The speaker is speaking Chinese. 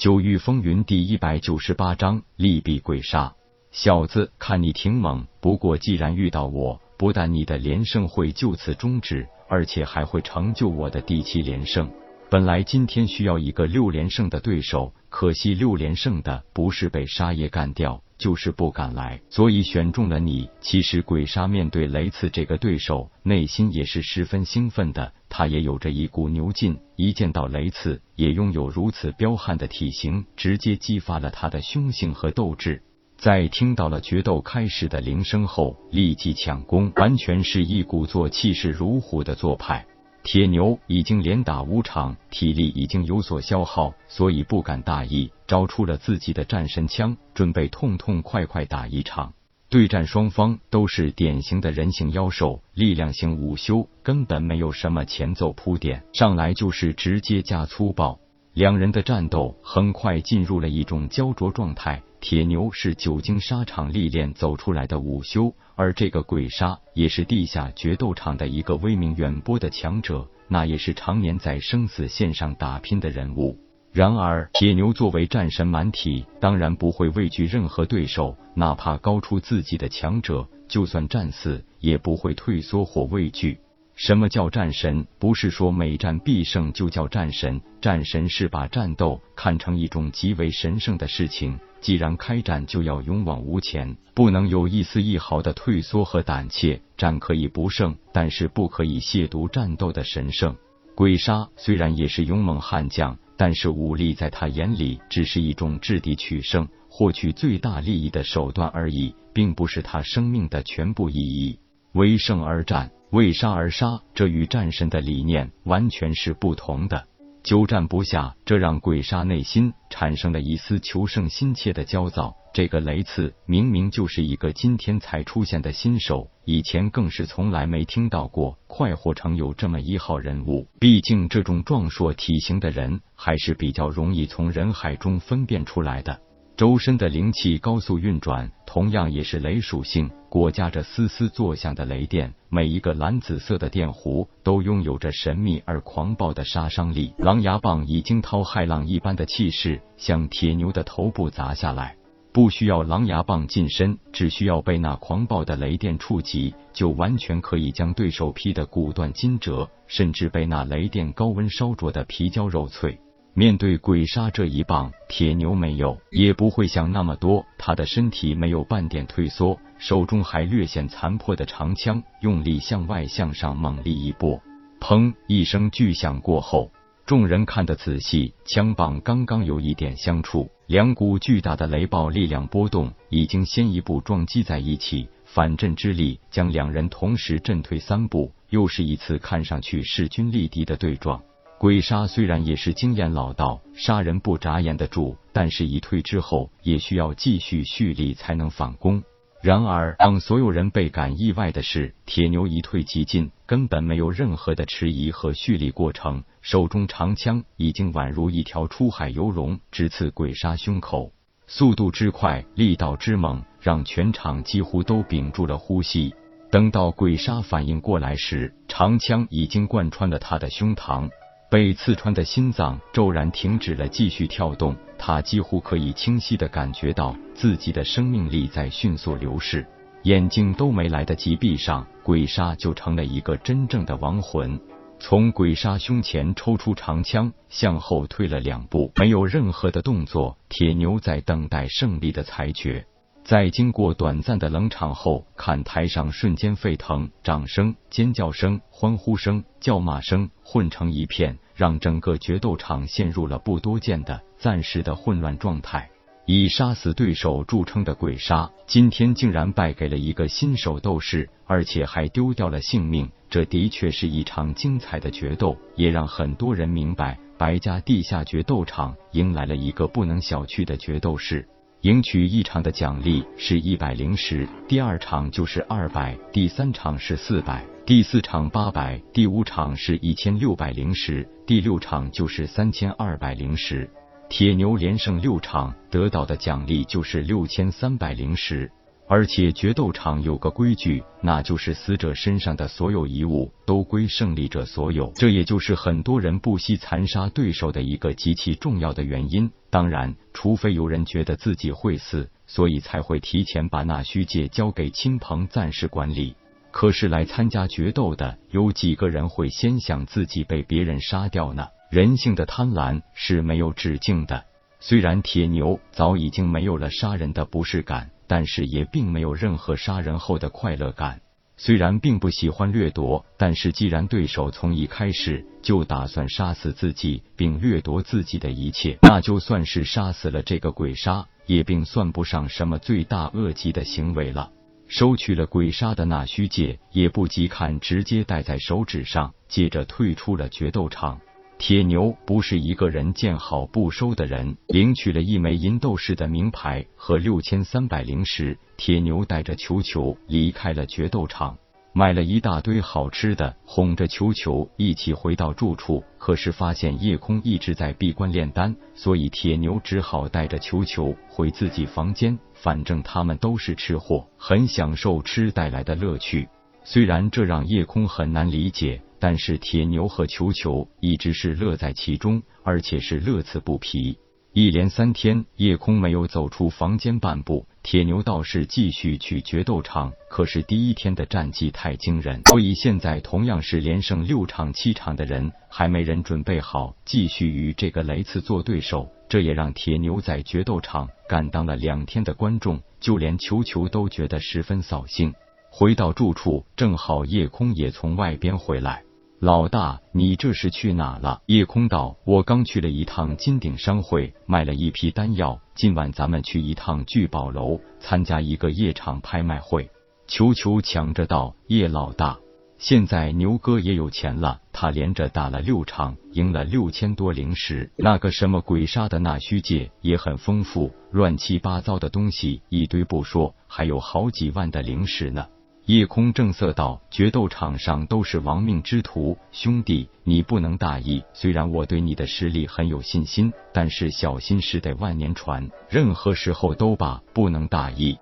九域风云第一百九十八章利弊鬼杀。小子，看你挺猛，不过既然遇到我，不但你的连胜会就此终止，而且还会成就我的第七连胜。本来今天需要一个六连胜的对手，可惜六连胜的不是被沙爷干掉，就是不敢来，所以选中了你。其实鬼杀面对雷刺这个对手，内心也是十分兴奋的，他也有着一股牛劲，一见到雷刺，也拥有如此彪悍的体型，直接激发了他的凶性和斗志。在听到了决斗开始的铃声后，立即抢攻，完全是一鼓作气势如虎的做派。铁牛已经连打五场，体力已经有所消耗，所以不敢大意，招出了自己的战神枪，准备痛痛快快打一场。对战双方都是典型的人形妖兽，力量型午休，根本没有什么前奏铺垫，上来就是直接加粗暴。两人的战斗很快进入了一种焦灼状态。铁牛是久经沙场历练走出来的武修，而这个鬼杀也是地下决斗场的一个威名远播的强者，那也是常年在生死线上打拼的人物。然而，铁牛作为战神满体，当然不会畏惧任何对手，哪怕高出自己的强者，就算战死也不会退缩或畏惧。什么叫战神？不是说每战必胜就叫战神，战神是把战斗看成一种极为神圣的事情。既然开战，就要勇往无前，不能有一丝一毫的退缩和胆怯。战可以不胜，但是不可以亵渎战斗的神圣。鬼杀虽然也是勇猛悍将，但是武力在他眼里只是一种制敌取胜、获取最大利益的手段而已，并不是他生命的全部意义。为胜而战，为杀而杀，这与战神的理念完全是不同的。久战不下，这让鬼杀内心产生了一丝求胜心切的焦躁。这个雷刺明明就是一个今天才出现的新手，以前更是从来没听到过快活城有这么一号人物。毕竟这种壮硕体型的人还是比较容易从人海中分辨出来的。周身的灵气高速运转，同样也是雷属性，裹夹着丝丝作响的雷电。每一个蓝紫色的电弧都拥有着神秘而狂暴的杀伤力。狼牙棒以惊涛骇浪一般的气势向铁牛的头部砸下来，不需要狼牙棒近身，只需要被那狂暴的雷电触及，就完全可以将对手劈得骨断筋折，甚至被那雷电高温烧灼的皮焦肉脆。面对鬼杀这一棒，铁牛没有，也不会想那么多。他的身体没有半点退缩，手中还略显残破的长枪，用力向外向上猛力一拨，砰！一声巨响过后，众人看得仔细，枪棒刚刚有一点相触，两股巨大的雷暴力量波动，已经先一步撞击在一起，反震之力将两人同时震退三步，又是一次看上去势均力敌的对撞。鬼杀虽然也是经验老道，杀人不眨眼的主，但是一退之后也需要继续蓄力才能反攻。然而，让所有人倍感意外的是，铁牛一退即进，根本没有任何的迟疑和蓄力过程，手中长枪已经宛如一条出海游龙，直刺鬼杀胸口。速度之快，力道之猛，让全场几乎都屏住了呼吸。等到鬼杀反应过来时，长枪已经贯穿了他的胸膛。被刺穿的心脏骤然停止了继续跳动，他几乎可以清晰的感觉到自己的生命力在迅速流逝，眼睛都没来得及闭上，鬼杀就成了一个真正的亡魂。从鬼杀胸前抽出长枪，向后退了两步，没有任何的动作。铁牛在等待胜利的裁决。在经过短暂的冷场后，看台上瞬间沸腾，掌声、尖叫声、欢呼声、叫骂声混成一片，让整个决斗场陷入了不多见的暂时的混乱状态。以杀死对手著称的鬼杀，今天竟然败给了一个新手斗士，而且还丢掉了性命。这的确是一场精彩的决斗，也让很多人明白，白家地下决斗场迎来了一个不能小觑的决斗士。赢取一场的奖励是一百零十，第二场就是二百，第三场是四百，第四场八百，第五场是一千六百零十，第六场就是三千二百零十。铁牛连胜六场，得到的奖励就是六千三百零十。而且决斗场有个规矩，那就是死者身上的所有遗物都归胜利者所有。这也就是很多人不惜残杀对手的一个极其重要的原因。当然，除非有人觉得自己会死，所以才会提前把那虚界交给亲朋暂时管理。可是来参加决斗的，有几个人会先想自己被别人杀掉呢？人性的贪婪是没有止境的。虽然铁牛早已经没有了杀人的不适感。但是也并没有任何杀人后的快乐感。虽然并不喜欢掠夺，但是既然对手从一开始就打算杀死自己并掠夺自己的一切，那就算是杀死了这个鬼杀，也并算不上什么罪大恶极的行为了。收取了鬼杀的那虚戒，也不及看，直接戴在手指上，接着退出了决斗场。铁牛不是一个人见好不收的人，领取了一枚银斗士的名牌和六千三百灵石。铁牛带着球球离开了决斗场，买了一大堆好吃的，哄着球球一起回到住处。可是发现夜空一直在闭关炼丹，所以铁牛只好带着球球回自己房间。反正他们都是吃货，很享受吃带来的乐趣。虽然这让夜空很难理解。但是铁牛和球球一直是乐在其中，而且是乐此不疲。一连三天，夜空没有走出房间半步，铁牛倒是继续去决斗场。可是第一天的战绩太惊人，所以现在同样是连胜六场七场的人，还没人准备好继续与这个雷次做对手。这也让铁牛在决斗场干当了两天的观众，就连球球都觉得十分扫兴。回到住处，正好夜空也从外边回来。老大，你这是去哪了？夜空道：“我刚去了一趟金鼎商会，买了一批丹药。今晚咱们去一趟聚宝楼，参加一个夜场拍卖会。”球球抢着道：“叶老大，现在牛哥也有钱了，他连着打了六场，赢了六千多灵石。那个什么鬼杀的那虚界也很丰富，乱七八糟的东西一堆不说，还有好几万的灵石呢。”夜空正色道：“决斗场上都是亡命之徒，兄弟，你不能大意。虽然我对你的实力很有信心，但是小心驶得万年船，任何时候都罢，不能大意。”